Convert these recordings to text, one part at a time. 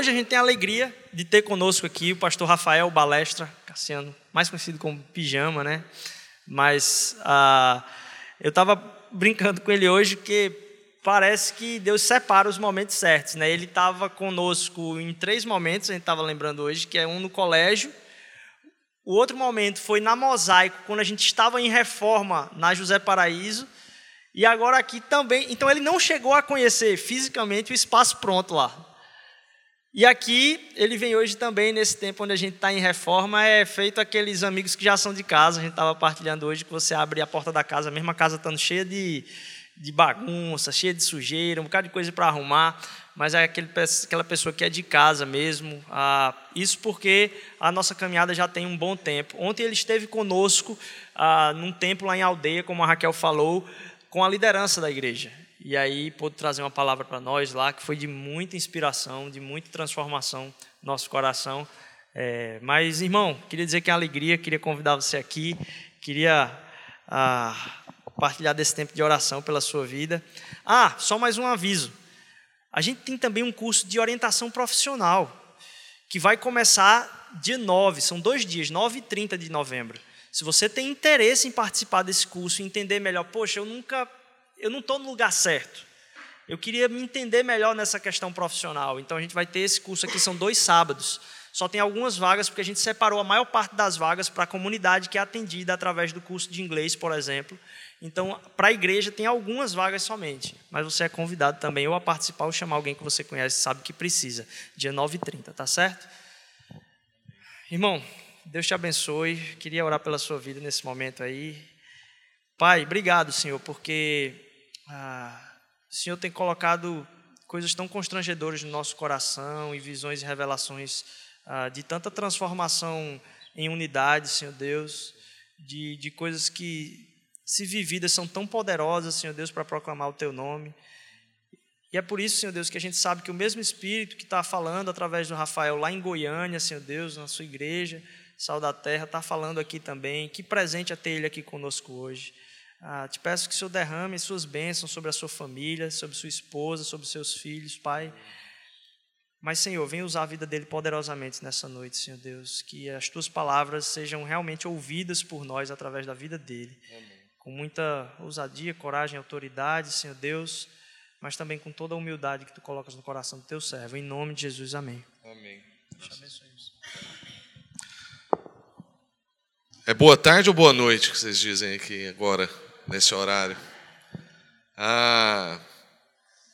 hoje a gente tem a alegria de ter conosco aqui o pastor Rafael Balestra Cassiano, mais conhecido como Pijama, né? Mas ah, eu estava brincando com ele hoje que parece que Deus separa os momentos certos, né? Ele estava conosco em três momentos, a gente estava lembrando hoje, que é um no colégio, o outro momento foi na Mosaico, quando a gente estava em reforma na José Paraíso, e agora aqui também. Então ele não chegou a conhecer fisicamente o espaço pronto lá. E aqui ele vem hoje também, nesse tempo onde a gente está em reforma, é feito aqueles amigos que já são de casa. A gente estava partilhando hoje que você abre a porta da casa, a mesma casa estando cheia de, de bagunça, cheia de sujeira, um bocado de coisa para arrumar, mas é aquele, aquela pessoa que é de casa mesmo. Ah, isso porque a nossa caminhada já tem um bom tempo. Ontem ele esteve conosco ah, num templo lá em aldeia, como a Raquel falou, com a liderança da igreja. E aí pôde trazer uma palavra para nós lá que foi de muita inspiração, de muita transformação no nosso coração. É, mas, irmão, queria dizer que é uma alegria, queria convidar você aqui, queria ah, partilhar desse tempo de oração pela sua vida. Ah, só mais um aviso. A gente tem também um curso de orientação profissional, que vai começar dia 9, são dois dias, 9 e 30 de novembro. Se você tem interesse em participar desse curso entender melhor, poxa, eu nunca, eu não estou no lugar certo. Eu queria me entender melhor nessa questão profissional. Então a gente vai ter esse curso aqui, são dois sábados. Só tem algumas vagas, porque a gente separou a maior parte das vagas para a comunidade que é atendida através do curso de inglês, por exemplo. Então, para a igreja tem algumas vagas somente, mas você é convidado também ou a participar ou chamar alguém que você conhece, sabe que precisa. Dia 9h30, tá certo? Irmão, Deus te abençoe. Queria orar pela sua vida nesse momento aí. Pai, obrigado, Senhor, porque ah, o Senhor tem colocado coisas tão constrangedoras no nosso coração e visões e revelações ah, de tanta transformação em unidade, Senhor Deus, de, de coisas que, se vividas, são tão poderosas, Senhor Deus, para proclamar o Teu nome. E é por isso, Senhor Deus, que a gente sabe que o mesmo Espírito que está falando através do Rafael lá em Goiânia, Senhor Deus, na sua igreja, Sal da Terra, está falando aqui também. Que presente é ter Ele aqui conosco hoje. Ah, te peço que o Senhor derrame suas bênçãos sobre a sua família, sobre sua esposa, sobre seus filhos, Pai. Mas, Senhor, vem usar a vida dele poderosamente nessa noite, Senhor Deus. Que as tuas palavras sejam realmente ouvidas por nós através da vida dele. Amém. Com muita ousadia, coragem, autoridade, Senhor Deus, mas também com toda a humildade que tu colocas no coração do teu servo. Em nome de Jesus, amém. Amém. Te abençoe. É boa tarde ou boa noite que vocês dizem aqui agora, nesse horário? Ah,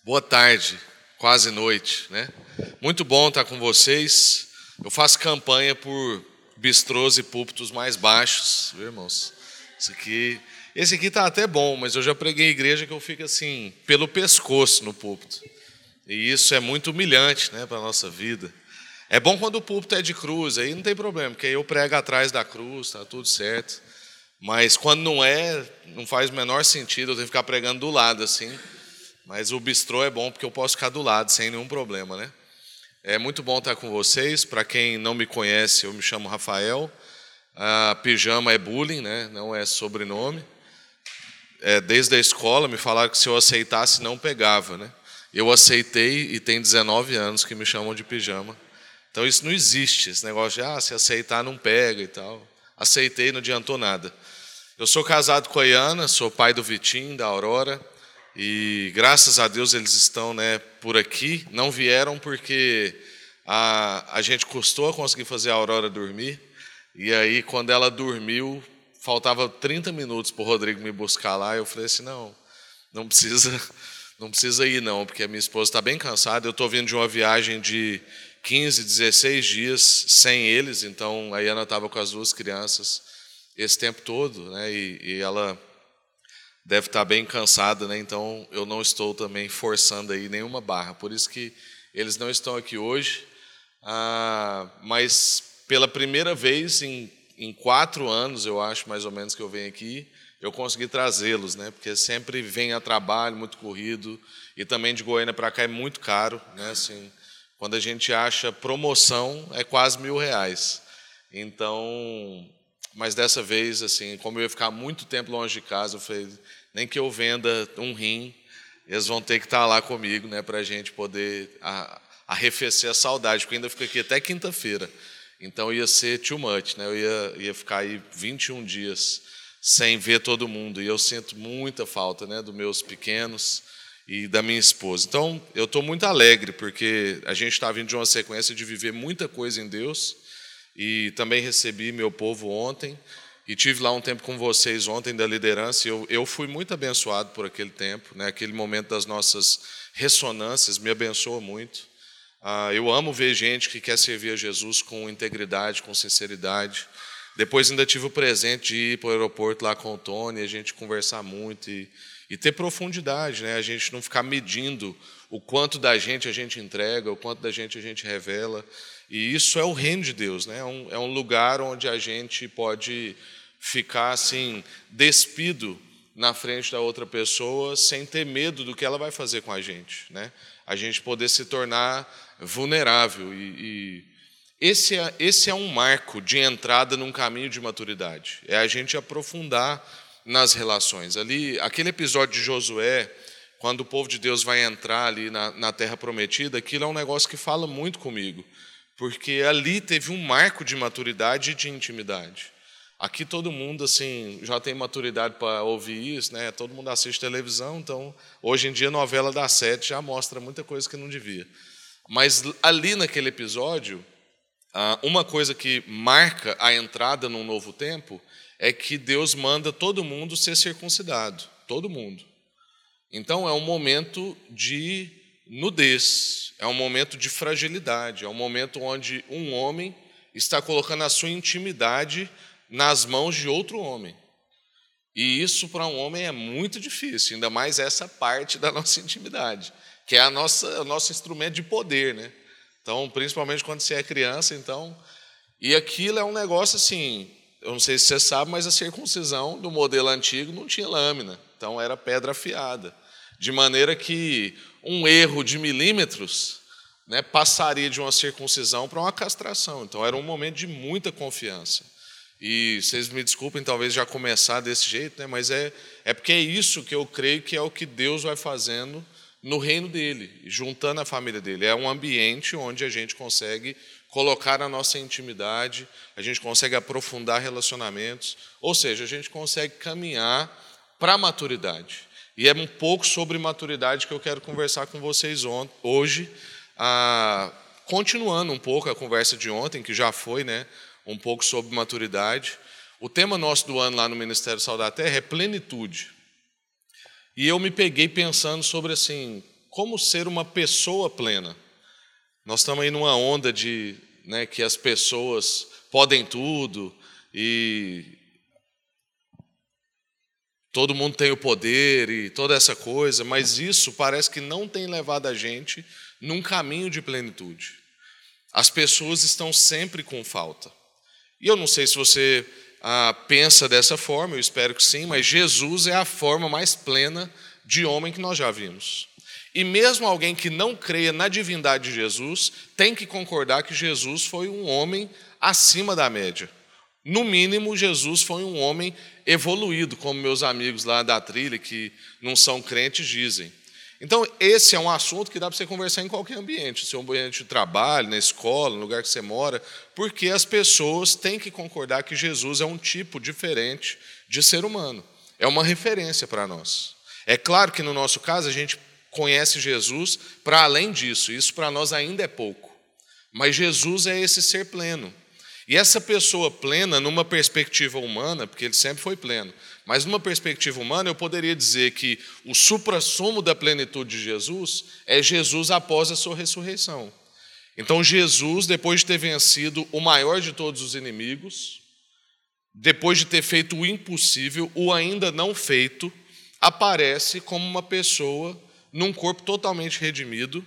boa tarde, quase noite, né? Muito bom estar com vocês. Eu faço campanha por bistrôs e púlpitos mais baixos, viu, irmãos? Esse aqui, esse aqui tá até bom, mas eu já preguei igreja que eu fico assim, pelo pescoço no púlpito. E isso é muito humilhante, né, para nossa vida. É bom quando o púlpito é de cruz, aí não tem problema, porque aí eu prego atrás da cruz, está tudo certo. Mas quando não é, não faz o menor sentido eu ter que ficar pregando do lado assim. Mas o bistrô é bom porque eu posso ficar do lado sem nenhum problema, né? É muito bom estar com vocês. Para quem não me conhece, eu me chamo Rafael. A pijama é bullying, né? Não é sobrenome. É, desde a escola me falaram que se eu aceitasse não pegava, né? Eu aceitei e tem 19 anos que me chamam de pijama. Então isso não existe, esse negócio de ah, se aceitar não pega e tal. Aceitei, não adiantou nada. Eu sou casado com a Iana, sou pai do Vitinho, da Aurora, e graças a Deus eles estão né, por aqui. Não vieram porque a, a gente custou a conseguir fazer a Aurora dormir, e aí quando ela dormiu, faltava 30 minutos para o Rodrigo me buscar lá, eu falei assim, não, não precisa, não precisa ir não, porque a minha esposa está bem cansada, eu estou vindo de uma viagem de 15, 16 dias sem eles, então a Ana estava com as duas crianças esse tempo todo, né? E, e, ela deve estar bem cansada, né? Então eu não estou também forçando aí nenhuma barra, por isso que eles não estão aqui hoje. Ah, mas pela primeira vez em, em quatro anos, eu acho mais ou menos que eu venho aqui, eu consegui trazê-los, né? Porque sempre vem a trabalho, muito corrido, e também de Goiânia para cá é muito caro, né? Assim, quando a gente acha promoção, é quase mil reais. Então, mas dessa vez, assim, como eu ia ficar muito tempo longe de casa, eu falei, nem que eu venda um rim, eles vão ter que estar lá comigo, né, para a gente poder arrefecer a saudade, porque ainda fico aqui até quinta-feira. Então ia ser too much, né? Eu ia, ia ficar aí 21 dias sem ver todo mundo. E eu sinto muita falta né, dos meus pequenos e da minha esposa. Então, eu estou muito alegre, porque a gente está vindo de uma sequência de viver muita coisa em Deus. E também recebi meu povo ontem. E tive lá um tempo com vocês ontem da liderança. E eu, eu fui muito abençoado por aquele tempo. Né? Aquele momento das nossas ressonâncias me abençoa muito. Ah, eu amo ver gente que quer servir a Jesus com integridade, com sinceridade. Depois ainda tive o presente de ir para o aeroporto lá com o Tony, a gente conversar muito e, e ter profundidade, né? a gente não ficar medindo o quanto da gente a gente entrega, o quanto da gente a gente revela. E isso é o reino de Deus, né? é, um, é um lugar onde a gente pode ficar assim, despido na frente da outra pessoa, sem ter medo do que ela vai fazer com a gente. Né? A gente poder se tornar vulnerável. E, e esse, é, esse é um marco de entrada num caminho de maturidade. É a gente aprofundar nas relações. Ali, aquele episódio de Josué, quando o povo de Deus vai entrar ali na, na terra prometida, aquilo é um negócio que fala muito comigo, porque ali teve um marco de maturidade e de intimidade. Aqui todo mundo assim já tem maturidade para ouvir isso, né? Todo mundo assiste televisão, então hoje em dia a novela da sete já mostra muita coisa que não devia. Mas ali naquele episódio, uma coisa que marca a entrada num novo tempo é que Deus manda todo mundo ser circuncidado, todo mundo. Então é um momento de nudez, é um momento de fragilidade, é um momento onde um homem está colocando a sua intimidade nas mãos de outro homem. E isso para um homem é muito difícil, ainda mais essa parte da nossa intimidade que é a nossa, o nosso instrumento de poder, né? Então, principalmente quando você é criança, então. E aquilo é um negócio assim, eu não sei se você sabe, mas a circuncisão do modelo antigo não tinha lâmina, então era pedra afiada. De maneira que um erro de milímetros né, passaria de uma circuncisão para uma castração. Então era um momento de muita confiança. E vocês me desculpem, talvez já começar desse jeito, né, mas é, é porque é isso que eu creio que é o que Deus vai fazendo no reino dele, juntando a família dele. É um ambiente onde a gente consegue colocar a nossa intimidade, a gente consegue aprofundar relacionamentos, ou seja, a gente consegue caminhar para a maturidade. E é um pouco sobre maturidade que eu quero conversar com vocês hoje, ah, continuando um pouco a conversa de ontem, que já foi né, um pouco sobre maturidade. O tema nosso do ano lá no Ministério Sal da Terra é plenitude. E eu me peguei pensando sobre assim, como ser uma pessoa plena. Nós estamos aí numa onda de né, que as pessoas podem tudo e todo mundo tem o poder e toda essa coisa, mas isso parece que não tem levado a gente num caminho de plenitude. As pessoas estão sempre com falta. E eu não sei se você ah, pensa dessa forma, eu espero que sim, mas Jesus é a forma mais plena de homem que nós já vimos. E mesmo alguém que não creia na divindade de Jesus, tem que concordar que Jesus foi um homem acima da média. No mínimo, Jesus foi um homem evoluído, como meus amigos lá da trilha, que não são crentes, dizem. Então, esse é um assunto que dá para você conversar em qualquer ambiente, seu ambiente de trabalho, na escola, no lugar que você mora, porque as pessoas têm que concordar que Jesus é um tipo diferente de ser humano. É uma referência para nós. É claro que no nosso caso a gente conhece Jesus para além disso, isso para nós ainda é pouco. Mas Jesus é esse ser pleno. E essa pessoa plena, numa perspectiva humana, porque ele sempre foi pleno, mas numa perspectiva humana, eu poderia dizer que o suprassumo da plenitude de Jesus é Jesus após a sua ressurreição. Então, Jesus, depois de ter vencido o maior de todos os inimigos, depois de ter feito o impossível, o ainda não feito, aparece como uma pessoa num corpo totalmente redimido,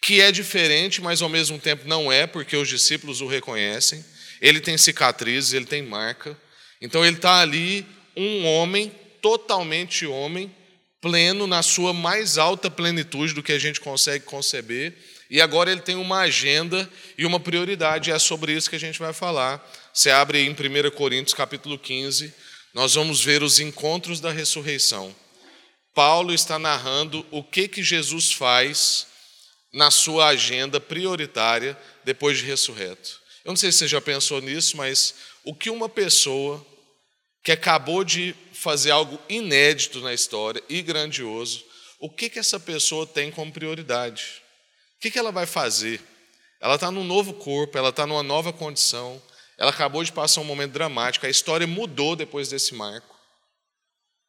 que é diferente, mas ao mesmo tempo não é, porque os discípulos o reconhecem. Ele tem cicatrizes, ele tem marca. Então ele está ali, um homem, totalmente homem, pleno, na sua mais alta plenitude do que a gente consegue conceber. E agora ele tem uma agenda e uma prioridade, e é sobre isso que a gente vai falar. Você abre aí em 1 Coríntios capítulo 15, nós vamos ver os encontros da ressurreição. Paulo está narrando o que, que Jesus faz na sua agenda prioritária depois de ressurreto. Eu não sei se você já pensou nisso, mas o que uma pessoa que acabou de fazer algo inédito na história e grandioso, o que, que essa pessoa tem como prioridade? O que, que ela vai fazer? Ela está num novo corpo, ela está numa nova condição, ela acabou de passar um momento dramático, a história mudou depois desse marco.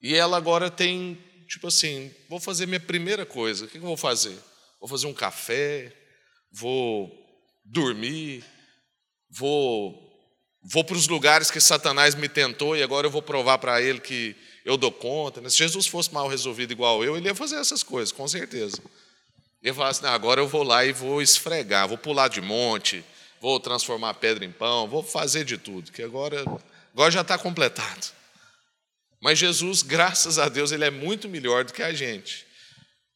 E ela agora tem, tipo assim, vou fazer minha primeira coisa, o que, que eu vou fazer? Vou fazer um café, vou dormir, vou vou para os lugares que Satanás me tentou e agora eu vou provar para ele que eu dou conta. Né? Se Jesus fosse mal resolvido igual eu, ele ia fazer essas coisas, com certeza. Ele ia falar assim: agora eu vou lá e vou esfregar, vou pular de monte, vou transformar pedra em pão, vou fazer de tudo, que agora, agora já está completado. Mas Jesus, graças a Deus, ele é muito melhor do que a gente.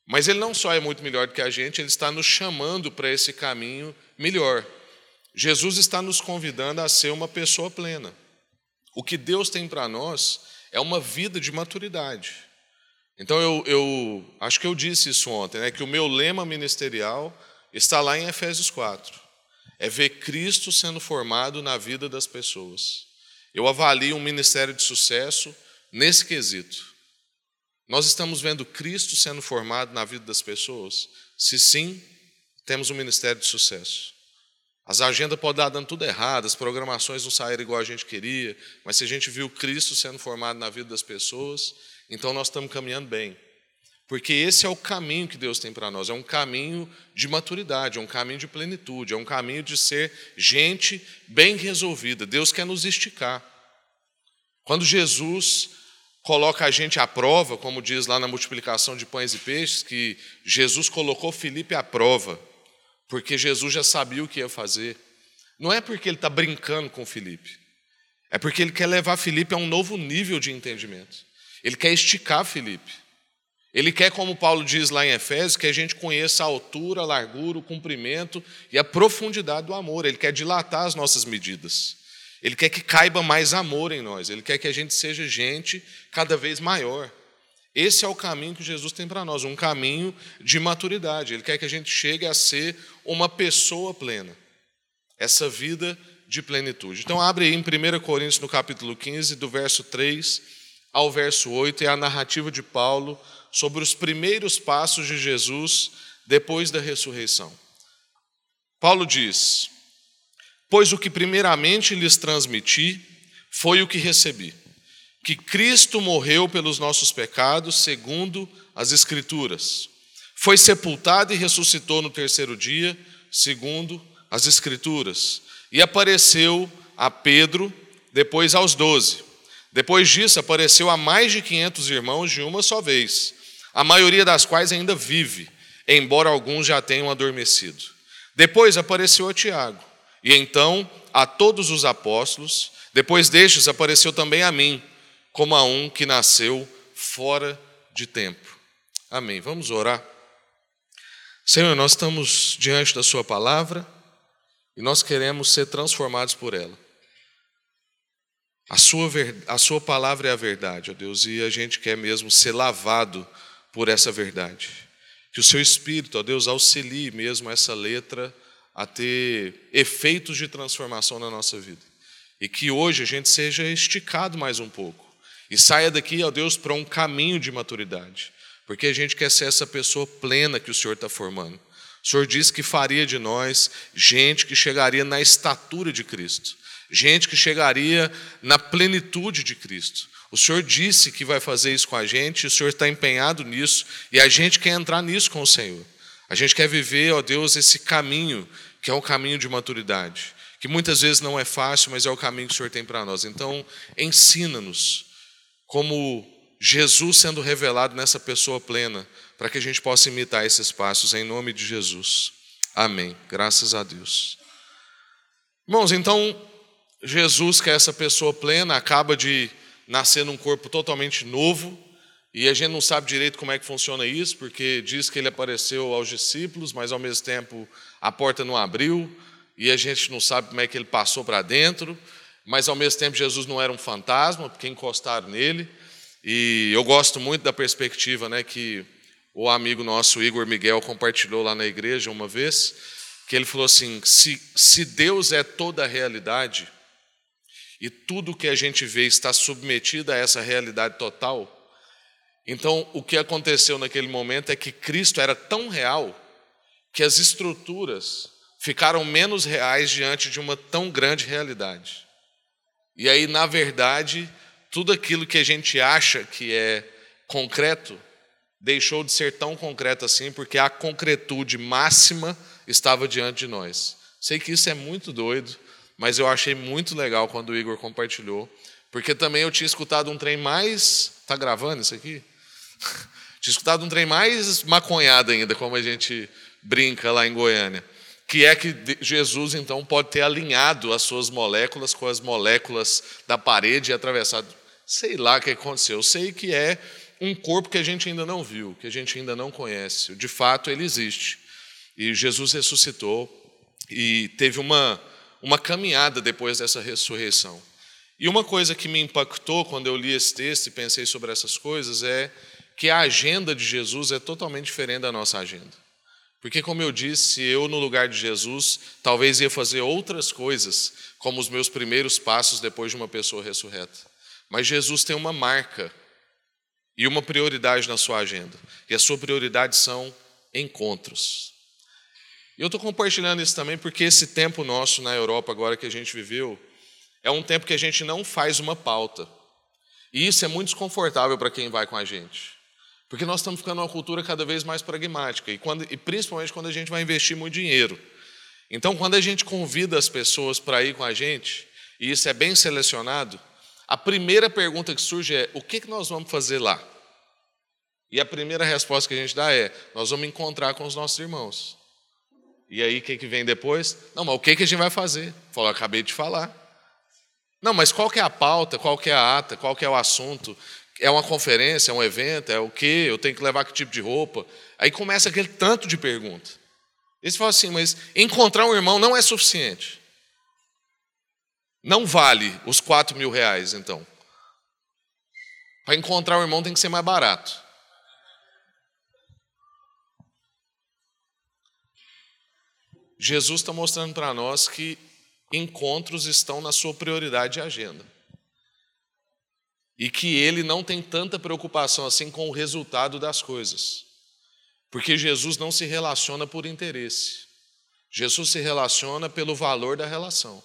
Mas ele não só é muito melhor do que a gente, ele está nos chamando para esse caminho melhor. Jesus está nos convidando a ser uma pessoa plena. O que Deus tem para nós é uma vida de maturidade. Então eu, eu, acho que eu disse isso ontem, né, que o meu lema ministerial está lá em Efésios 4. É ver Cristo sendo formado na vida das pessoas. Eu avalio um ministério de sucesso nesse quesito. Nós estamos vendo Cristo sendo formado na vida das pessoas? Se sim, temos um ministério de sucesso. As agendas podem dar dando tudo errado, as programações não saíram igual a gente queria, mas se a gente viu Cristo sendo formado na vida das pessoas, então nós estamos caminhando bem. Porque esse é o caminho que Deus tem para nós, é um caminho de maturidade, é um caminho de plenitude, é um caminho de ser gente bem resolvida. Deus quer nos esticar. Quando Jesus coloca a gente à prova, como diz lá na multiplicação de pães e peixes, que Jesus colocou Felipe à prova porque Jesus já sabia o que ia fazer. Não é porque ele está brincando com Felipe, é porque ele quer levar Felipe a um novo nível de entendimento. Ele quer esticar Felipe. Ele quer, como Paulo diz lá em Efésios, que a gente conheça a altura, a largura, o comprimento e a profundidade do amor. Ele quer dilatar as nossas medidas. Ele quer que caiba mais amor em nós. Ele quer que a gente seja gente cada vez maior. Esse é o caminho que Jesus tem para nós, um caminho de maturidade. Ele quer que a gente chegue a ser uma pessoa plena. Essa vida de plenitude. Então abre aí em 1 Coríntios no capítulo 15, do verso 3 ao verso 8, é a narrativa de Paulo sobre os primeiros passos de Jesus depois da ressurreição. Paulo diz: Pois o que primeiramente lhes transmiti foi o que recebi que Cristo morreu pelos nossos pecados, segundo as Escrituras. Foi sepultado e ressuscitou no terceiro dia, segundo as Escrituras. E apareceu a Pedro, depois aos doze. Depois disso, apareceu a mais de quinhentos irmãos de uma só vez, a maioria das quais ainda vive, embora alguns já tenham adormecido. Depois apareceu a Tiago, e então a todos os apóstolos. Depois destes, apareceu também a mim como a um que nasceu fora de tempo. Amém. Vamos orar. Senhor, nós estamos diante da Sua palavra e nós queremos ser transformados por ela. A sua, a sua palavra é a verdade, ó Deus, e a gente quer mesmo ser lavado por essa verdade. Que o Seu Espírito, ó Deus, auxilie mesmo essa letra a ter efeitos de transformação na nossa vida. E que hoje a gente seja esticado mais um pouco e saia daqui, ó Deus, para um caminho de maturidade. Porque a gente quer ser essa pessoa plena que o Senhor está formando. O Senhor disse que faria de nós gente que chegaria na estatura de Cristo, gente que chegaria na plenitude de Cristo. O Senhor disse que vai fazer isso com a gente, o Senhor está empenhado nisso, e a gente quer entrar nisso com o Senhor. A gente quer viver, ó Deus, esse caminho, que é um caminho de maturidade, que muitas vezes não é fácil, mas é o caminho que o Senhor tem para nós. Então, ensina-nos como Jesus sendo revelado nessa pessoa plena, para que a gente possa imitar esses passos, em nome de Jesus. Amém. Graças a Deus. Irmãos, então, Jesus, que é essa pessoa plena, acaba de nascer num corpo totalmente novo, e a gente não sabe direito como é que funciona isso, porque diz que ele apareceu aos discípulos, mas ao mesmo tempo a porta não abriu, e a gente não sabe como é que ele passou para dentro mas ao mesmo tempo Jesus não era um fantasma, porque encostaram nele. E eu gosto muito da perspectiva né, que o amigo nosso Igor Miguel compartilhou lá na igreja uma vez, que ele falou assim: se, se Deus é toda a realidade, e tudo que a gente vê está submetido a essa realidade total, então o que aconteceu naquele momento é que Cristo era tão real que as estruturas ficaram menos reais diante de uma tão grande realidade. E aí, na verdade, tudo aquilo que a gente acha que é concreto deixou de ser tão concreto assim, porque a concretude máxima estava diante de nós. Sei que isso é muito doido, mas eu achei muito legal quando o Igor compartilhou, porque também eu tinha escutado um trem mais. Está gravando isso aqui? tinha escutado um trem mais maconhado ainda, como a gente brinca lá em Goiânia. Que é que Jesus, então, pode ter alinhado as suas moléculas com as moléculas da parede e atravessado. Sei lá o que aconteceu. Eu sei que é um corpo que a gente ainda não viu, que a gente ainda não conhece. De fato, ele existe. E Jesus ressuscitou e teve uma, uma caminhada depois dessa ressurreição. E uma coisa que me impactou quando eu li esse texto e pensei sobre essas coisas é que a agenda de Jesus é totalmente diferente da nossa agenda. Porque, como eu disse, eu, no lugar de Jesus, talvez ia fazer outras coisas, como os meus primeiros passos depois de uma pessoa ressurreta. Mas Jesus tem uma marca e uma prioridade na sua agenda. E a sua prioridade são encontros. E eu estou compartilhando isso também porque esse tempo nosso na Europa, agora que a gente viveu, é um tempo que a gente não faz uma pauta. E isso é muito desconfortável para quem vai com a gente. Porque nós estamos ficando uma cultura cada vez mais pragmática, e, quando, e principalmente quando a gente vai investir muito dinheiro. Então, quando a gente convida as pessoas para ir com a gente, e isso é bem selecionado, a primeira pergunta que surge é: o que nós vamos fazer lá? E a primeira resposta que a gente dá é: nós vamos encontrar com os nossos irmãos. E aí, o que, que vem depois? Não, mas o que, que a gente vai fazer? Falou, acabei de falar. Não, mas qual que é a pauta, qual que é a ata, qual que é o assunto? É uma conferência, é um evento, é o quê? Eu tenho que levar que tipo de roupa? Aí começa aquele tanto de pergunta. Eles falam assim, mas encontrar um irmão não é suficiente. Não vale os 4 mil reais, então. Para encontrar o irmão tem que ser mais barato. Jesus está mostrando para nós que encontros estão na sua prioridade e agenda. E que ele não tem tanta preocupação assim com o resultado das coisas. Porque Jesus não se relaciona por interesse. Jesus se relaciona pelo valor da relação.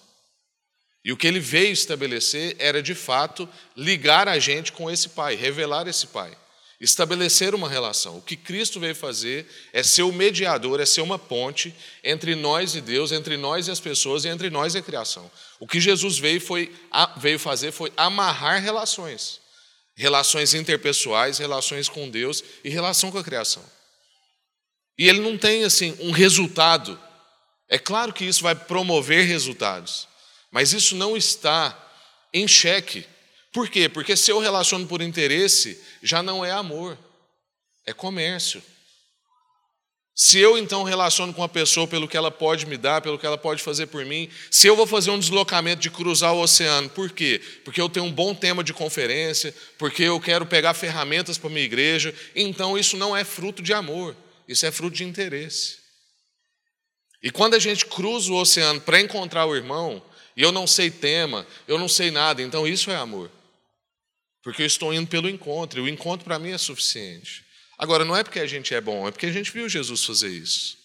E o que ele veio estabelecer era, de fato, ligar a gente com esse Pai, revelar esse Pai, estabelecer uma relação. O que Cristo veio fazer é ser o mediador, é ser uma ponte entre nós e Deus, entre nós e as pessoas e entre nós e a criação. O que Jesus veio, foi, veio fazer foi amarrar relações. Relações interpessoais, relações com Deus e relação com a criação. E ele não tem assim um resultado. É claro que isso vai promover resultados. Mas isso não está em xeque. Por quê? Porque se eu relaciono por interesse, já não é amor, é comércio. Se eu então relaciono com a pessoa pelo que ela pode me dar, pelo que ela pode fazer por mim, se eu vou fazer um deslocamento de cruzar o oceano, por quê? Porque eu tenho um bom tema de conferência, porque eu quero pegar ferramentas para minha igreja, então isso não é fruto de amor, isso é fruto de interesse. E quando a gente cruza o oceano para encontrar o irmão, e eu não sei tema, eu não sei nada, então isso é amor. Porque eu estou indo pelo encontro, e o encontro para mim é suficiente. Agora, não é porque a gente é bom, é porque a gente viu Jesus fazer isso.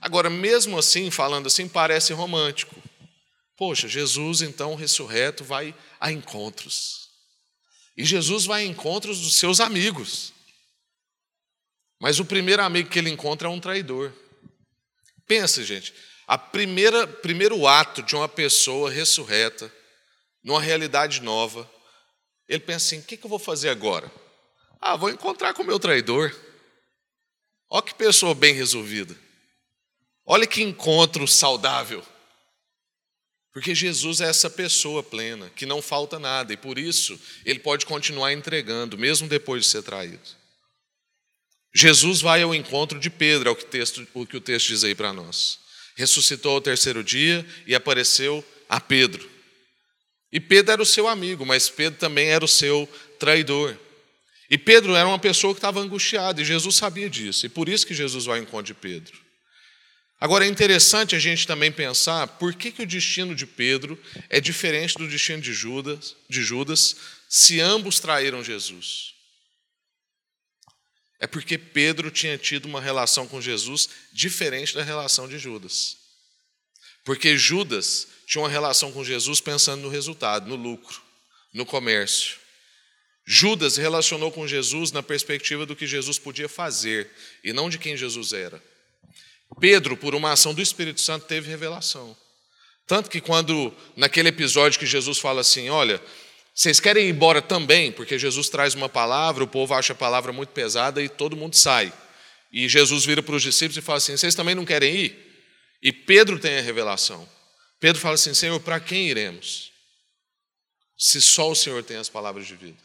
Agora, mesmo assim, falando assim, parece romântico. Poxa, Jesus, então, ressurreto, vai a encontros. E Jesus vai a encontros dos seus amigos. Mas o primeiro amigo que ele encontra é um traidor. Pensa, gente, a primeira primeiro ato de uma pessoa ressurreta, numa realidade nova, ele pensa assim: o que, que eu vou fazer agora? Ah, vou encontrar com o meu traidor. Olha que pessoa bem resolvida. Olha que encontro saudável. Porque Jesus é essa pessoa plena, que não falta nada, e por isso ele pode continuar entregando, mesmo depois de ser traído. Jesus vai ao encontro de Pedro, é o que, texto, o, que o texto diz aí para nós ressuscitou ao terceiro dia e apareceu a Pedro. E Pedro era o seu amigo, mas Pedro também era o seu traidor. E Pedro era uma pessoa que estava angustiada, e Jesus sabia disso, e por isso que Jesus vai ao encontro de Pedro. Agora é interessante a gente também pensar por que, que o destino de Pedro é diferente do destino de Judas, de Judas, se ambos traíram Jesus. É porque Pedro tinha tido uma relação com Jesus diferente da relação de Judas. Porque Judas tinha uma relação com Jesus pensando no resultado, no lucro, no comércio. Judas relacionou com Jesus na perspectiva do que Jesus podia fazer e não de quem Jesus era. Pedro, por uma ação do Espírito Santo, teve revelação. Tanto que quando, naquele episódio que Jesus fala assim: Olha, vocês querem ir embora também, porque Jesus traz uma palavra, o povo acha a palavra muito pesada e todo mundo sai. E Jesus vira para os discípulos e fala assim: Vocês também não querem ir? E Pedro tem a revelação. Pedro fala assim: Senhor, para quem iremos? Se só o Senhor tem as palavras de vida.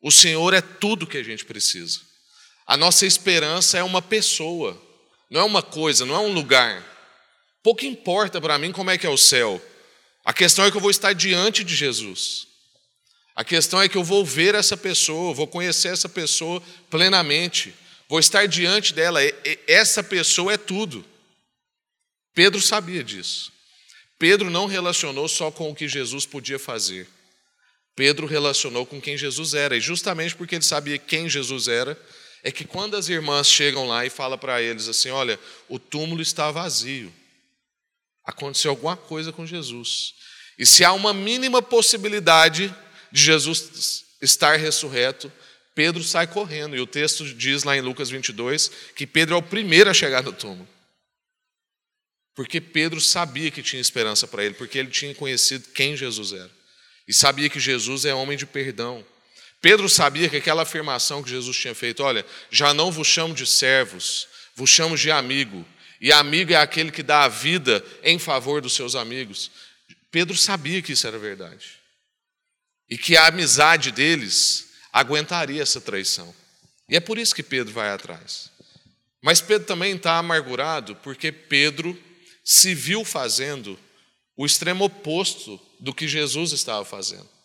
O Senhor é tudo que a gente precisa. A nossa esperança é uma pessoa não é uma coisa, não é um lugar. Pouco importa para mim como é que é o céu. A questão é que eu vou estar diante de Jesus. A questão é que eu vou ver essa pessoa, vou conhecer essa pessoa plenamente, vou estar diante dela. Essa pessoa é tudo. Pedro sabia disso. Pedro não relacionou só com o que Jesus podia fazer. Pedro relacionou com quem Jesus era, e justamente porque ele sabia quem Jesus era, é que quando as irmãs chegam lá e falam para eles assim: olha, o túmulo está vazio, aconteceu alguma coisa com Jesus. E se há uma mínima possibilidade de Jesus estar ressurreto, Pedro sai correndo. E o texto diz lá em Lucas 22 que Pedro é o primeiro a chegar no túmulo. Porque Pedro sabia que tinha esperança para ele, porque ele tinha conhecido quem Jesus era. E sabia que Jesus é homem de perdão, Pedro sabia que aquela afirmação que Jesus tinha feito, olha, já não vos chamo de servos, vos chamo de amigo, e amigo é aquele que dá a vida em favor dos seus amigos. Pedro sabia que isso era verdade. E que a amizade deles aguentaria essa traição. E é por isso que Pedro vai atrás. Mas Pedro também está amargurado porque Pedro se viu fazendo o extremo oposto do que Jesus estava fazendo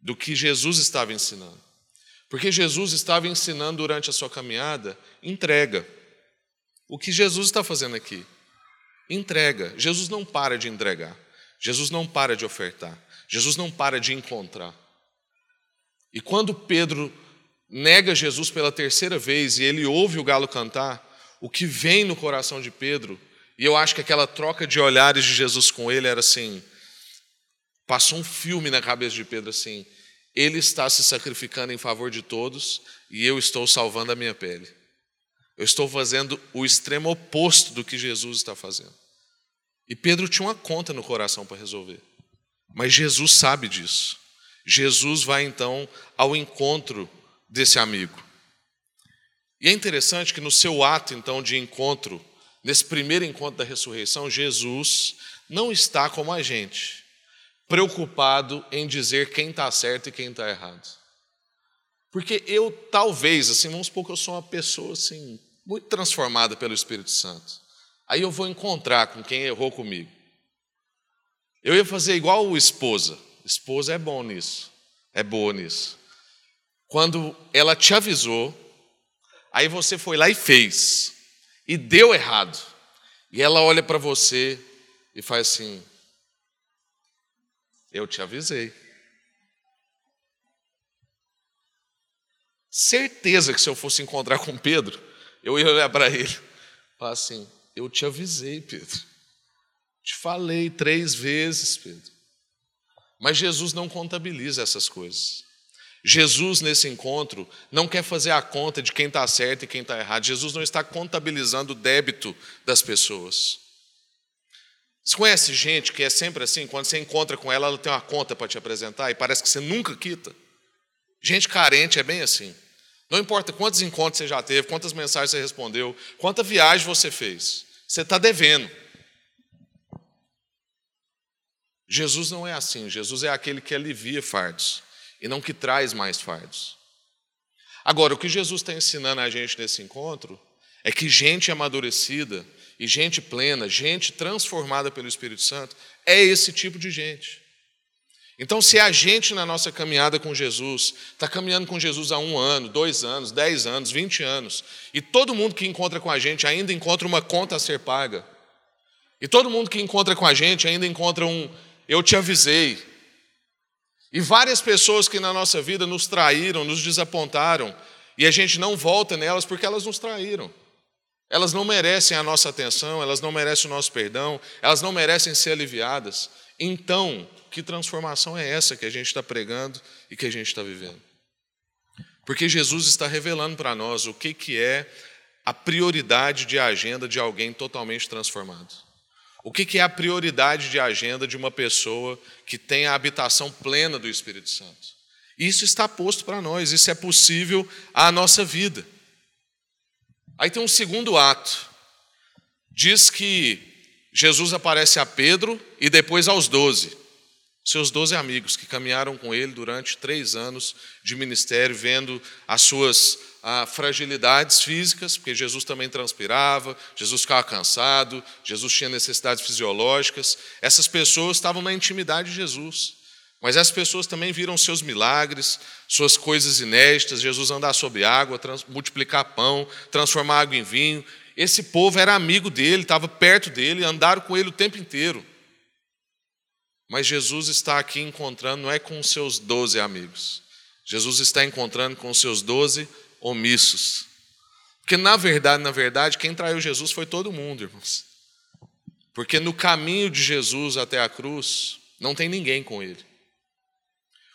do que Jesus estava ensinando. Porque Jesus estava ensinando durante a sua caminhada entrega. O que Jesus está fazendo aqui? Entrega. Jesus não para de entregar. Jesus não para de ofertar. Jesus não para de encontrar. E quando Pedro nega Jesus pela terceira vez e ele ouve o galo cantar, o que vem no coração de Pedro, e eu acho que aquela troca de olhares de Jesus com ele era assim: Passou um filme na cabeça de Pedro assim: ele está se sacrificando em favor de todos e eu estou salvando a minha pele. Eu estou fazendo o extremo oposto do que Jesus está fazendo. E Pedro tinha uma conta no coração para resolver. Mas Jesus sabe disso. Jesus vai então ao encontro desse amigo. E é interessante que no seu ato então de encontro, nesse primeiro encontro da ressurreição, Jesus não está como a gente preocupado em dizer quem está certo e quem está errado. Porque eu, talvez, assim, vamos supor que eu sou uma pessoa assim, muito transformada pelo Espírito Santo. Aí eu vou encontrar com quem errou comigo. Eu ia fazer igual o esposa. Esposa é bom nisso, é boa nisso. Quando ela te avisou, aí você foi lá e fez, e deu errado. E ela olha para você e faz assim: eu te avisei. Certeza que se eu fosse encontrar com Pedro, eu ia olhar para ele e falar assim: Eu te avisei, Pedro. Te falei três vezes, Pedro. Mas Jesus não contabiliza essas coisas. Jesus, nesse encontro, não quer fazer a conta de quem está certo e quem está errado. Jesus não está contabilizando o débito das pessoas. Você conhece gente que é sempre assim, quando você encontra com ela, ela tem uma conta para te apresentar e parece que você nunca quita? Gente carente é bem assim. Não importa quantos encontros você já teve, quantas mensagens você respondeu, quanta viagem você fez, você está devendo. Jesus não é assim. Jesus é aquele que alivia fardos e não que traz mais fardos. Agora, o que Jesus está ensinando a gente nesse encontro é que gente amadurecida e gente plena, gente transformada pelo Espírito Santo, é esse tipo de gente. Então, se a gente na nossa caminhada com Jesus, está caminhando com Jesus há um ano, dois anos, dez anos, vinte anos, e todo mundo que encontra com a gente ainda encontra uma conta a ser paga, e todo mundo que encontra com a gente ainda encontra um eu te avisei. E várias pessoas que na nossa vida nos traíram, nos desapontaram, e a gente não volta nelas porque elas nos traíram. Elas não merecem a nossa atenção, elas não merecem o nosso perdão, elas não merecem ser aliviadas. Então, que transformação é essa que a gente está pregando e que a gente está vivendo? Porque Jesus está revelando para nós o que, que é a prioridade de agenda de alguém totalmente transformado. O que, é a prioridade de agenda de uma pessoa que tem a habitação plena do Espírito Santo? Isso está posto para nós, isso é possível à nossa vida. Aí tem um segundo ato. Diz que Jesus aparece a Pedro e depois aos doze seus doze amigos que caminharam com ele durante três anos de ministério, vendo as suas ah, fragilidades físicas, porque Jesus também transpirava, Jesus ficava cansado, Jesus tinha necessidades fisiológicas. Essas pessoas estavam na intimidade de Jesus. Mas essas pessoas também viram seus milagres, suas coisas inéditas, Jesus andar sobre água, multiplicar pão, transformar água em vinho. Esse povo era amigo dele, estava perto dele, andaram com ele o tempo inteiro. Mas Jesus está aqui encontrando, não é com os seus doze amigos. Jesus está encontrando com os seus doze omissos. Porque na verdade, na verdade, quem traiu Jesus foi todo mundo, irmãos. Porque no caminho de Jesus até a cruz, não tem ninguém com ele.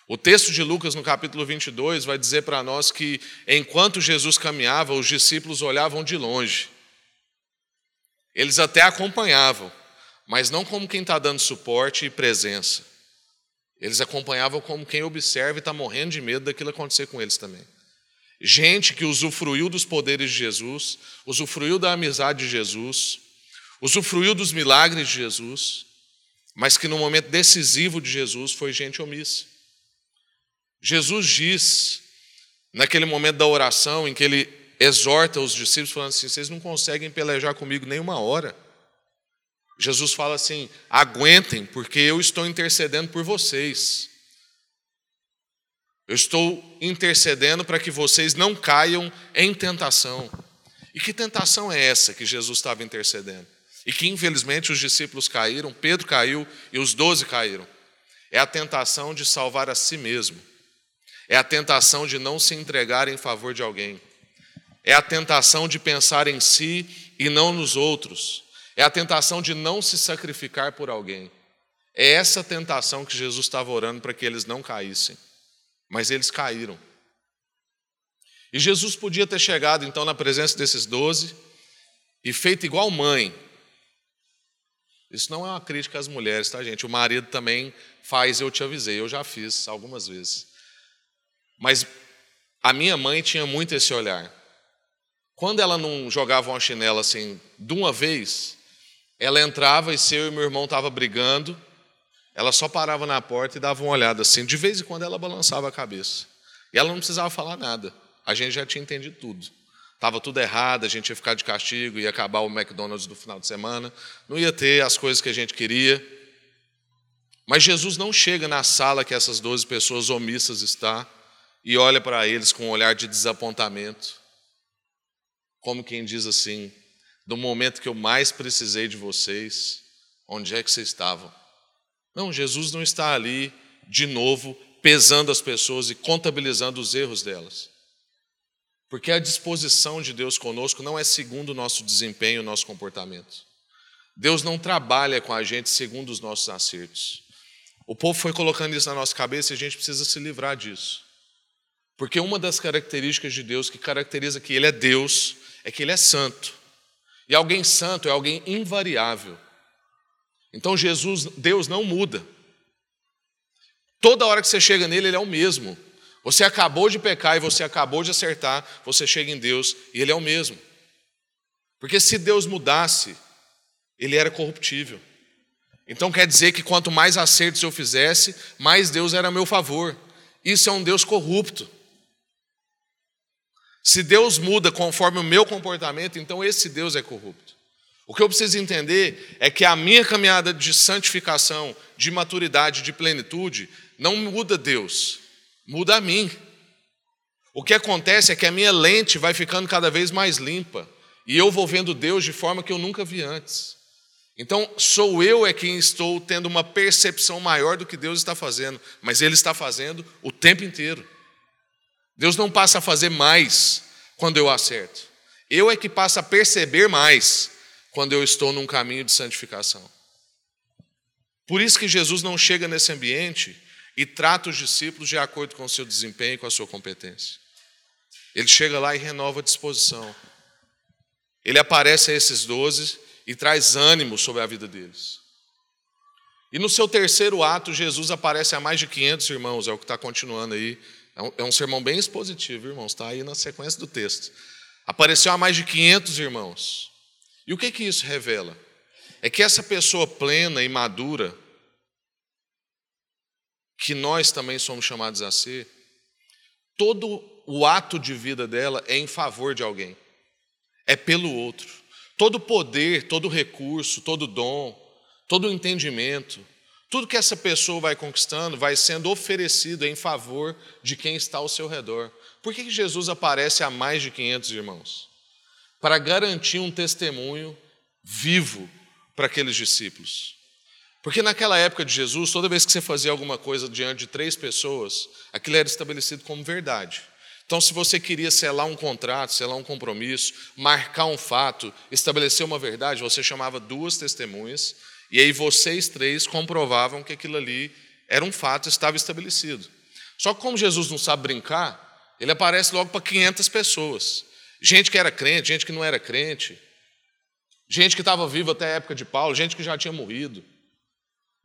O texto de Lucas, no capítulo 22, vai dizer para nós que enquanto Jesus caminhava, os discípulos olhavam de longe. Eles até acompanhavam, mas não como quem está dando suporte e presença. Eles acompanhavam como quem observa e está morrendo de medo daquilo acontecer com eles também. Gente que usufruiu dos poderes de Jesus, usufruiu da amizade de Jesus, usufruiu dos milagres de Jesus, mas que no momento decisivo de Jesus foi gente omissa. Jesus diz, naquele momento da oração, em que ele exorta os discípulos, falando assim: vocês não conseguem pelejar comigo nem uma hora. Jesus fala assim: aguentem, porque eu estou intercedendo por vocês. Eu estou intercedendo para que vocês não caiam em tentação. E que tentação é essa que Jesus estava intercedendo? E que infelizmente os discípulos caíram, Pedro caiu e os doze caíram. É a tentação de salvar a si mesmo. É a tentação de não se entregar em favor de alguém. É a tentação de pensar em si e não nos outros. É a tentação de não se sacrificar por alguém. É essa tentação que Jesus estava orando para que eles não caíssem. Mas eles caíram. E Jesus podia ter chegado então na presença desses doze e feito igual mãe. Isso não é uma crítica às mulheres, tá, gente? O marido também faz, eu te avisei, eu já fiz algumas vezes. Mas a minha mãe tinha muito esse olhar. Quando ela não jogava uma chinela assim de uma vez, ela entrava e se eu e meu irmão estavam brigando, ela só parava na porta e dava uma olhada assim. De vez em quando ela balançava a cabeça. E ela não precisava falar nada. A gente já tinha entendido tudo. Estava tudo errado, a gente ia ficar de castigo, ia acabar o McDonald's do final de semana, não ia ter as coisas que a gente queria. Mas Jesus não chega na sala que essas 12 pessoas omissas estão e olha para eles com um olhar de desapontamento, como quem diz assim: do momento que eu mais precisei de vocês, onde é que vocês estavam? Não, Jesus não está ali de novo pesando as pessoas e contabilizando os erros delas. Porque a disposição de Deus conosco não é segundo o nosso desempenho, o nosso comportamento. Deus não trabalha com a gente segundo os nossos acertos. O povo foi colocando isso na nossa cabeça e a gente precisa se livrar disso. Porque uma das características de Deus que caracteriza que Ele é Deus é que Ele é santo. E alguém santo é alguém invariável. Então Jesus, Deus não muda. Toda hora que você chega nele, ele é o mesmo. Você acabou de pecar e você acabou de acertar, você chega em Deus e ele é o mesmo. Porque se Deus mudasse, ele era corruptível. Então quer dizer que quanto mais acertos eu fizesse, mais Deus era a meu favor. Isso é um Deus corrupto. Se Deus muda conforme o meu comportamento, então esse Deus é corrupto. O que eu preciso entender é que a minha caminhada de santificação, de maturidade, de plenitude, não muda Deus, muda a mim. O que acontece é que a minha lente vai ficando cada vez mais limpa e eu vou vendo Deus de forma que eu nunca vi antes. Então, sou eu é quem estou tendo uma percepção maior do que Deus está fazendo, mas Ele está fazendo o tempo inteiro. Deus não passa a fazer mais quando eu acerto. Eu é que passo a perceber mais quando eu estou num caminho de santificação. Por isso que Jesus não chega nesse ambiente e trata os discípulos de acordo com o seu desempenho e com a sua competência. Ele chega lá e renova a disposição. Ele aparece a esses doze e traz ânimo sobre a vida deles. E no seu terceiro ato, Jesus aparece a mais de 500 irmãos, é o que está continuando aí. É um, é um sermão bem expositivo, irmãos, está aí na sequência do texto. Apareceu a mais de 500 irmãos. E o que, que isso revela? É que essa pessoa plena e madura, que nós também somos chamados a ser, todo o ato de vida dela é em favor de alguém, é pelo outro. Todo poder, todo recurso, todo dom, todo entendimento, tudo que essa pessoa vai conquistando vai sendo oferecido em favor de quem está ao seu redor. Por que Jesus aparece a mais de 500 irmãos? Para garantir um testemunho vivo para aqueles discípulos. Porque naquela época de Jesus, toda vez que você fazia alguma coisa diante de três pessoas, aquilo era estabelecido como verdade. Então, se você queria selar um contrato, selar um compromisso, marcar um fato, estabelecer uma verdade, você chamava duas testemunhas, e aí vocês três comprovavam que aquilo ali era um fato, estava estabelecido. Só que, como Jesus não sabe brincar, ele aparece logo para 500 pessoas. Gente que era crente, gente que não era crente, gente que estava viva até a época de Paulo, gente que já tinha morrido,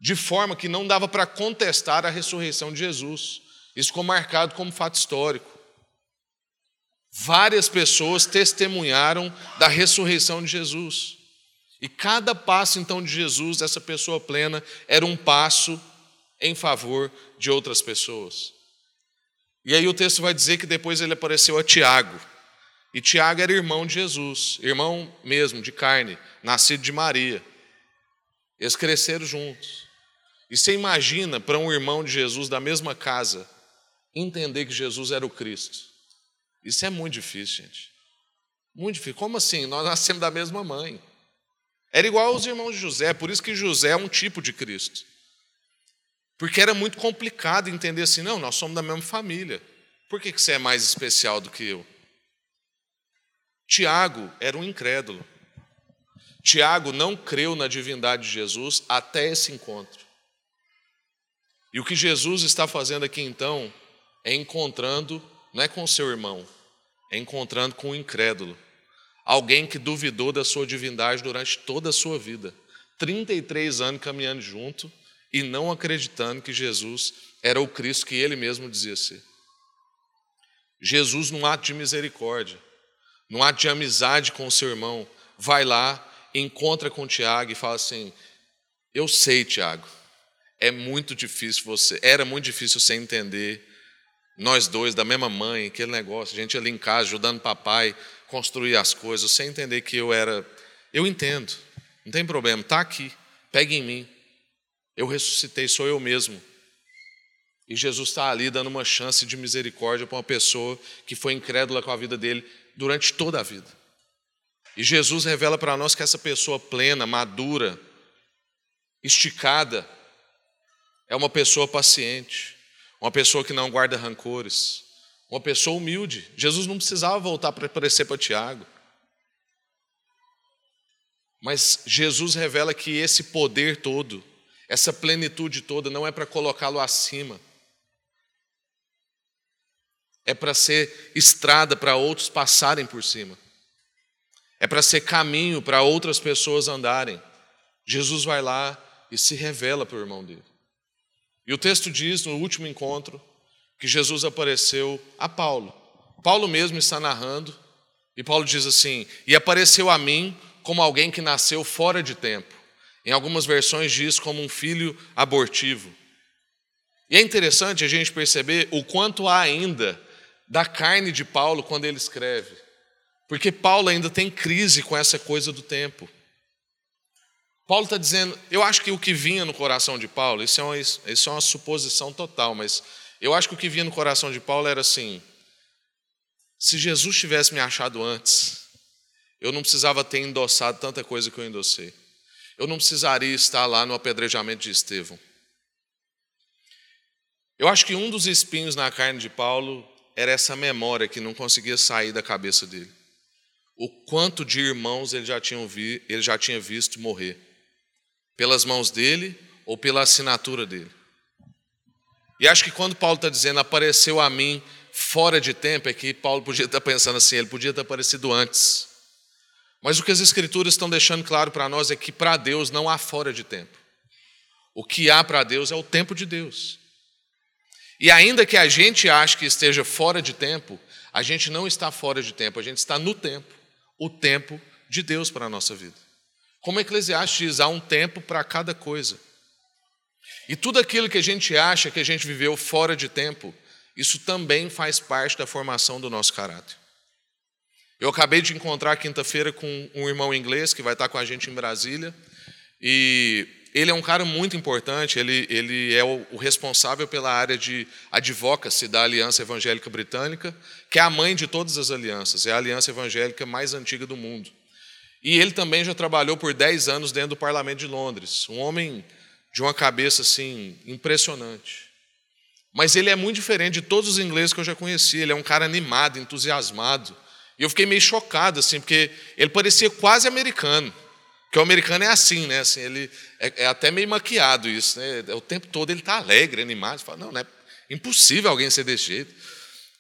de forma que não dava para contestar a ressurreição de Jesus. Isso ficou marcado como fato histórico. Várias pessoas testemunharam da ressurreição de Jesus. E cada passo então de Jesus, dessa pessoa plena, era um passo em favor de outras pessoas. E aí o texto vai dizer que depois ele apareceu a Tiago. E Tiago era irmão de Jesus, irmão mesmo, de carne, nascido de Maria. Eles cresceram juntos. E você imagina para um irmão de Jesus da mesma casa entender que Jesus era o Cristo? Isso é muito difícil, gente. Muito difícil. Como assim? Nós nascemos da mesma mãe. Era igual aos irmãos de José, por isso que José é um tipo de Cristo. Porque era muito complicado entender assim, não, nós somos da mesma família. Por que você é mais especial do que eu? Tiago era um incrédulo. Tiago não creu na divindade de Jesus até esse encontro. E o que Jesus está fazendo aqui então é encontrando, não é com seu irmão, é encontrando com o incrédulo. Alguém que duvidou da sua divindade durante toda a sua vida. 33 anos caminhando junto e não acreditando que Jesus era o Cristo que ele mesmo dizia ser. Jesus, num ato de misericórdia, num ato de amizade com o seu irmão, vai lá, encontra com Tiago e fala assim: Eu sei, Tiago, é muito difícil você, era muito difícil você entender, nós dois, da mesma mãe, aquele negócio, a gente ali em casa, ajudando papai, construir as coisas, você entender que eu era. Eu entendo, não tem problema, está aqui, pegue em mim. Eu ressuscitei, sou eu mesmo. E Jesus está ali dando uma chance de misericórdia para uma pessoa que foi incrédula com a vida dele durante toda a vida. E Jesus revela para nós que essa pessoa plena, madura, esticada, é uma pessoa paciente, uma pessoa que não guarda rancores, uma pessoa humilde. Jesus não precisava voltar para aparecer para Tiago. Mas Jesus revela que esse poder todo, essa plenitude toda, não é para colocá-lo acima, é para ser estrada para outros passarem por cima. É para ser caminho para outras pessoas andarem. Jesus vai lá e se revela para o irmão dele. E o texto diz no último encontro que Jesus apareceu a Paulo. Paulo mesmo está narrando, e Paulo diz assim: E apareceu a mim como alguém que nasceu fora de tempo. Em algumas versões diz como um filho abortivo. E é interessante a gente perceber o quanto há ainda da carne de Paulo quando ele escreve. Porque Paulo ainda tem crise com essa coisa do tempo. Paulo está dizendo, eu acho que o que vinha no coração de Paulo, isso é, uma, isso é uma suposição total, mas eu acho que o que vinha no coração de Paulo era assim: se Jesus tivesse me achado antes, eu não precisava ter endossado tanta coisa que eu endossei. Eu não precisaria estar lá no apedrejamento de Estevão. Eu acho que um dos espinhos na carne de Paulo era essa memória que não conseguia sair da cabeça dele. O quanto de irmãos ele já tinha, vi, ele já tinha visto morrer pelas mãos dele ou pela assinatura dele. E acho que quando Paulo está dizendo apareceu a mim fora de tempo, é que Paulo podia estar pensando assim, ele podia ter aparecido antes. Mas o que as Escrituras estão deixando claro para nós é que para Deus não há fora de tempo. O que há para Deus é o tempo de Deus. E ainda que a gente ache que esteja fora de tempo, a gente não está fora de tempo, a gente está no tempo, o tempo de Deus para a nossa vida. Como Eclesiastes diz, há um tempo para cada coisa. E tudo aquilo que a gente acha que a gente viveu fora de tempo, isso também faz parte da formação do nosso caráter. Eu acabei de encontrar quinta-feira com um irmão inglês que vai estar com a gente em Brasília. E ele é um cara muito importante, ele, ele é o, o responsável pela área de advocacy da Aliança Evangélica Britânica, que é a mãe de todas as alianças, é a aliança evangélica mais antiga do mundo. E ele também já trabalhou por 10 anos dentro do parlamento de Londres. Um homem de uma cabeça assim impressionante. Mas ele é muito diferente de todos os ingleses que eu já conheci. Ele é um cara animado, entusiasmado. E eu fiquei meio chocado assim, porque ele parecia quase americano. Porque o americano é assim, né? Assim, ele é, é até meio maquiado isso, né? O tempo todo ele está alegre, animado. Fala, não, não é impossível alguém ser desse jeito.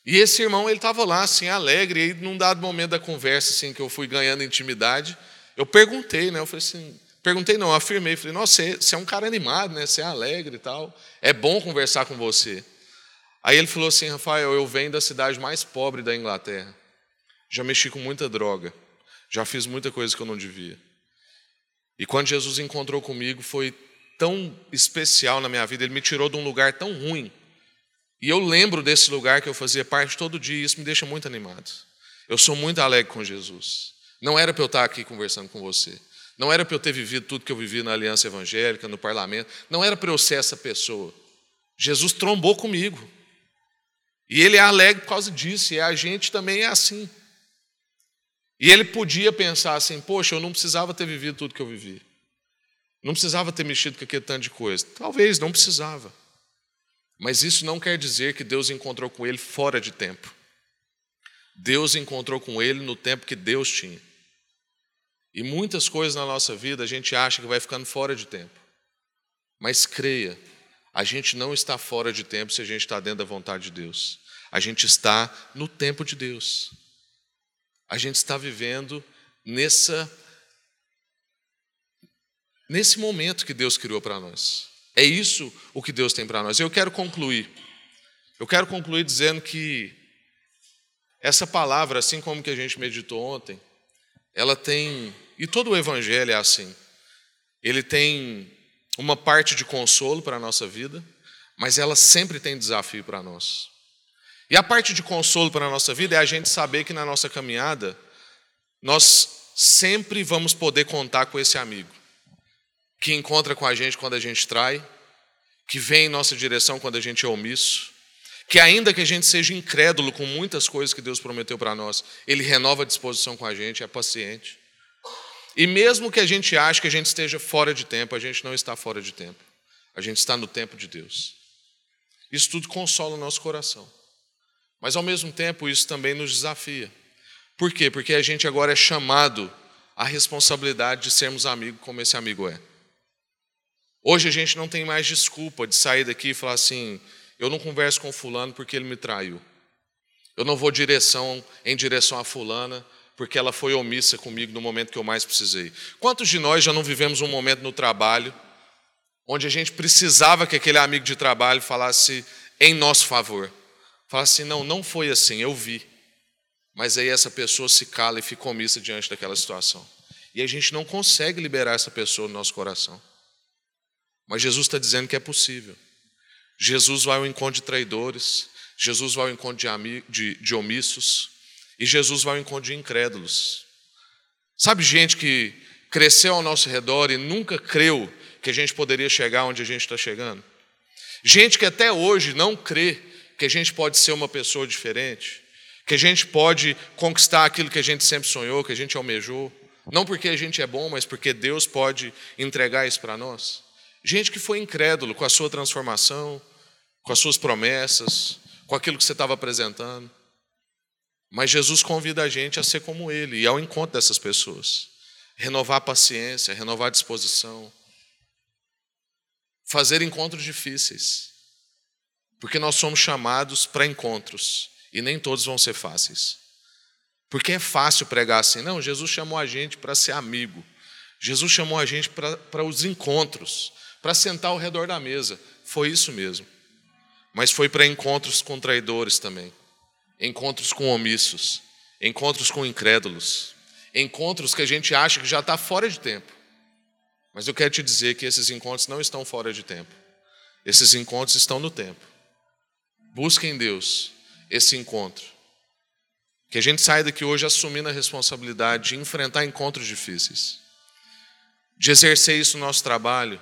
E esse irmão, ele estava lá, assim, alegre, e aí, num dado momento da conversa, assim, que eu fui ganhando intimidade, eu perguntei, né, eu falei assim, perguntei não, afirmei, falei, nossa, você, você é um cara animado, né, você é alegre e tal, é bom conversar com você. Aí ele falou assim, Rafael, eu venho da cidade mais pobre da Inglaterra, já mexi com muita droga, já fiz muita coisa que eu não devia. E quando Jesus encontrou comigo, foi tão especial na minha vida, ele me tirou de um lugar tão ruim, e eu lembro desse lugar que eu fazia parte todo dia, e isso me deixa muito animado. Eu sou muito alegre com Jesus. Não era para eu estar aqui conversando com você. Não era para eu ter vivido tudo que eu vivi na Aliança Evangélica, no parlamento. Não era para eu ser essa pessoa. Jesus trombou comigo. E ele é alegre por causa disso, e a gente também é assim. E ele podia pensar assim: poxa, eu não precisava ter vivido tudo que eu vivi. Não precisava ter mexido com aquele tanto de coisa. Talvez, não precisava. Mas isso não quer dizer que Deus encontrou com ele fora de tempo. Deus encontrou com ele no tempo que Deus tinha. E muitas coisas na nossa vida a gente acha que vai ficando fora de tempo. Mas creia, a gente não está fora de tempo se a gente está dentro da vontade de Deus. A gente está no tempo de Deus. A gente está vivendo nessa nesse momento que Deus criou para nós. É isso o que Deus tem para nós. Eu quero concluir. Eu quero concluir dizendo que essa palavra, assim como que a gente meditou ontem, ela tem, e todo o evangelho é assim. Ele tem uma parte de consolo para a nossa vida, mas ela sempre tem desafio para nós. E a parte de consolo para a nossa vida é a gente saber que na nossa caminhada nós sempre vamos poder contar com esse amigo que encontra com a gente quando a gente trai, que vem em nossa direção quando a gente é omisso, que ainda que a gente seja incrédulo com muitas coisas que Deus prometeu para nós, Ele renova a disposição com a gente, é paciente. E mesmo que a gente ache que a gente esteja fora de tempo, a gente não está fora de tempo. A gente está no tempo de Deus. Isso tudo consola o nosso coração. Mas ao mesmo tempo, isso também nos desafia. Por quê? Porque a gente agora é chamado à responsabilidade de sermos amigos como esse amigo é. Hoje a gente não tem mais desculpa de sair daqui e falar assim: eu não converso com fulano porque ele me traiu. Eu não vou direção em direção a fulana porque ela foi omissa comigo no momento que eu mais precisei. Quantos de nós já não vivemos um momento no trabalho onde a gente precisava que aquele amigo de trabalho falasse em nosso favor? Falasse assim: não, não foi assim, eu vi. Mas aí essa pessoa se cala e fica omissa diante daquela situação. E a gente não consegue liberar essa pessoa no nosso coração. Mas Jesus está dizendo que é possível. Jesus vai ao encontro de traidores, Jesus vai ao encontro de, de, de omissos, e Jesus vai ao encontro de incrédulos. Sabe gente que, cresceu ao nosso redor e nunca creu que a gente poderia chegar onde a gente está chegando. Gente que até hoje não crê que a gente pode ser uma pessoa diferente, que a gente pode conquistar aquilo que a gente sempre sonhou, que a gente almejou. Não porque a gente é bom, mas porque Deus pode entregar isso para nós. Gente que foi incrédulo com a sua transformação, com as suas promessas, com aquilo que você estava apresentando. Mas Jesus convida a gente a ser como Ele e ao encontro dessas pessoas. Renovar a paciência, renovar a disposição. Fazer encontros difíceis. Porque nós somos chamados para encontros e nem todos vão ser fáceis. Porque é fácil pregar assim. Não, Jesus chamou a gente para ser amigo. Jesus chamou a gente para os encontros, para sentar ao redor da mesa. Foi isso mesmo. Mas foi para encontros com traidores também, encontros com omissos, encontros com incrédulos, encontros que a gente acha que já está fora de tempo. Mas eu quero te dizer que esses encontros não estão fora de tempo. Esses encontros estão no tempo. Busque em Deus esse encontro. Que a gente saia daqui hoje assumindo a responsabilidade de enfrentar encontros difíceis, de exercer isso no nosso trabalho,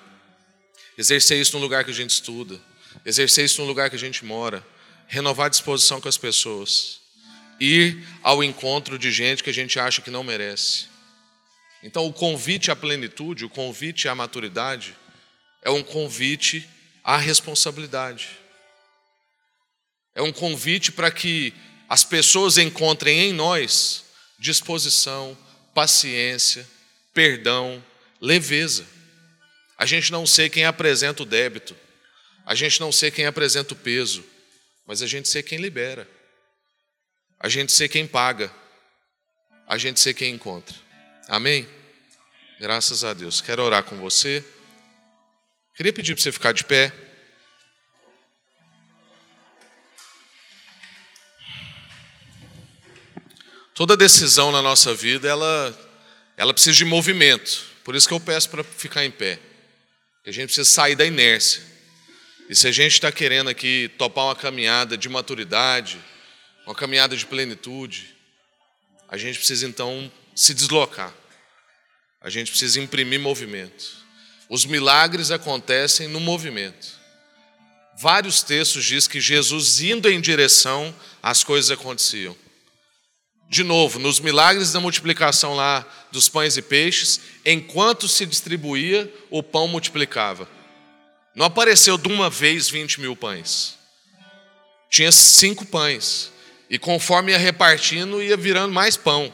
exercer isso no lugar que a gente estuda, exercer isso no lugar que a gente mora, renovar a disposição com as pessoas, ir ao encontro de gente que a gente acha que não merece. Então, o convite à plenitude, o convite à maturidade, é um convite à responsabilidade. É um convite para que as pessoas encontrem em nós disposição, paciência, perdão, leveza. A gente não sei quem apresenta o débito, a gente não sei quem apresenta o peso, mas a gente sei quem libera, a gente sei quem paga, a gente sei quem encontra. Amém? Graças a Deus. Quero orar com você. Queria pedir para você ficar de pé. Toda decisão na nossa vida, ela, ela precisa de movimento. Por isso que eu peço para ficar em pé. A gente precisa sair da inércia. E se a gente está querendo aqui topar uma caminhada de maturidade, uma caminhada de plenitude, a gente precisa então se deslocar. A gente precisa imprimir movimento. Os milagres acontecem no movimento. Vários textos diz que Jesus indo em direção, as coisas aconteciam. De novo, nos milagres da multiplicação lá dos pães e peixes, enquanto se distribuía, o pão multiplicava. Não apareceu de uma vez 20 mil pães. Tinha cinco pães. E conforme ia repartindo, ia virando mais pão.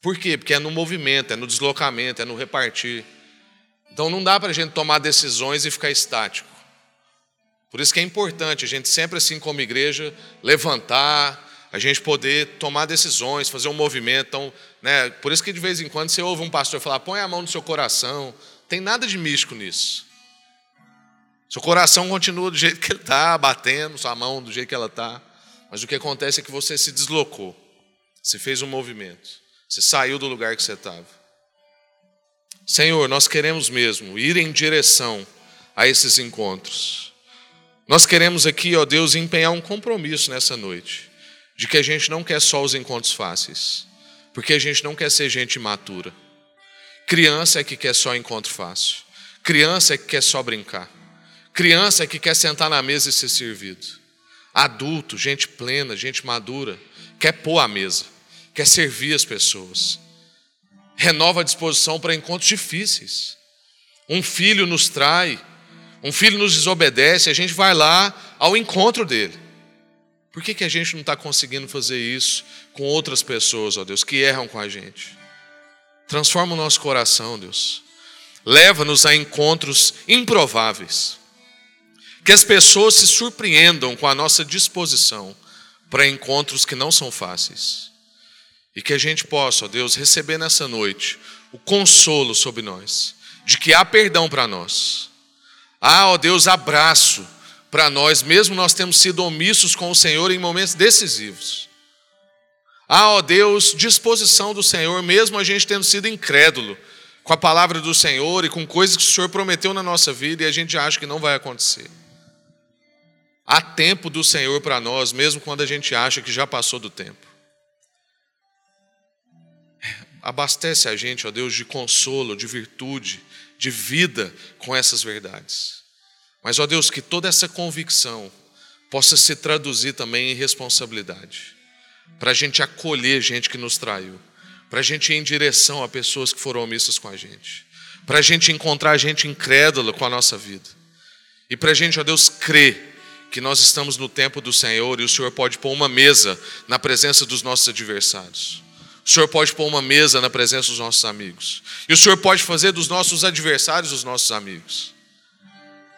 Por quê? Porque é no movimento, é no deslocamento, é no repartir. Então não dá para a gente tomar decisões e ficar estático. Por isso que é importante a gente sempre, assim como igreja, levantar, a gente poder tomar decisões, fazer um movimento. Então, né, por isso que de vez em quando você ouve um pastor falar: põe a mão no seu coração. Tem nada de místico nisso. Seu coração continua do jeito que ele está, batendo, sua mão do jeito que ela está. Mas o que acontece é que você se deslocou, você fez um movimento, você saiu do lugar que você estava. Senhor, nós queremos mesmo ir em direção a esses encontros. Nós queremos aqui, ó Deus, empenhar um compromisso nessa noite de que a gente não quer só os encontros fáceis, porque a gente não quer ser gente imatura. Criança é que quer só encontro fácil. Criança é que quer só brincar. Criança é que quer sentar na mesa e ser servido. Adulto, gente plena, gente madura, quer pôr a mesa, quer servir as pessoas. Renova a disposição para encontros difíceis. Um filho nos trai, um filho nos desobedece, a gente vai lá ao encontro dele. Por que, que a gente não está conseguindo fazer isso com outras pessoas, ó Deus, que erram com a gente? Transforma o nosso coração, Deus. Leva-nos a encontros improváveis. Que as pessoas se surpreendam com a nossa disposição para encontros que não são fáceis. E que a gente possa, ó Deus, receber nessa noite o consolo sobre nós, de que há perdão para nós. Há, ó Deus, abraço para nós, mesmo nós temos sido omissos com o Senhor em momentos decisivos. Há, ó Deus, disposição do Senhor, mesmo a gente tendo sido incrédulo com a palavra do Senhor e com coisas que o Senhor prometeu na nossa vida e a gente acha que não vai acontecer. Há tempo do Senhor para nós, mesmo quando a gente acha que já passou do tempo. abastece a gente, ó Deus, de consolo, de virtude, de vida com essas verdades. Mas, ó Deus, que toda essa convicção possa se traduzir também em responsabilidade, para a gente acolher gente que nos traiu, para a gente ir em direção a pessoas que foram omissas com a gente, para a gente encontrar gente incrédula com a nossa vida, e para a gente, ó Deus, crer que nós estamos no tempo do Senhor e o Senhor pode pôr uma mesa na presença dos nossos adversários. O Senhor pode pôr uma mesa na presença dos nossos amigos. E o Senhor pode fazer dos nossos adversários os nossos amigos.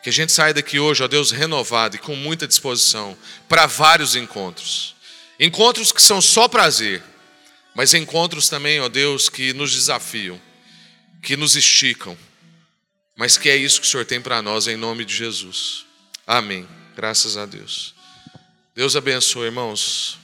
Que a gente saia daqui hoje, ó Deus, renovado e com muita disposição para vários encontros. Encontros que são só prazer, mas encontros também, ó Deus, que nos desafiam, que nos esticam, mas que é isso que o Senhor tem para nós em nome de Jesus. Amém. Graças a Deus. Deus abençoe, irmãos.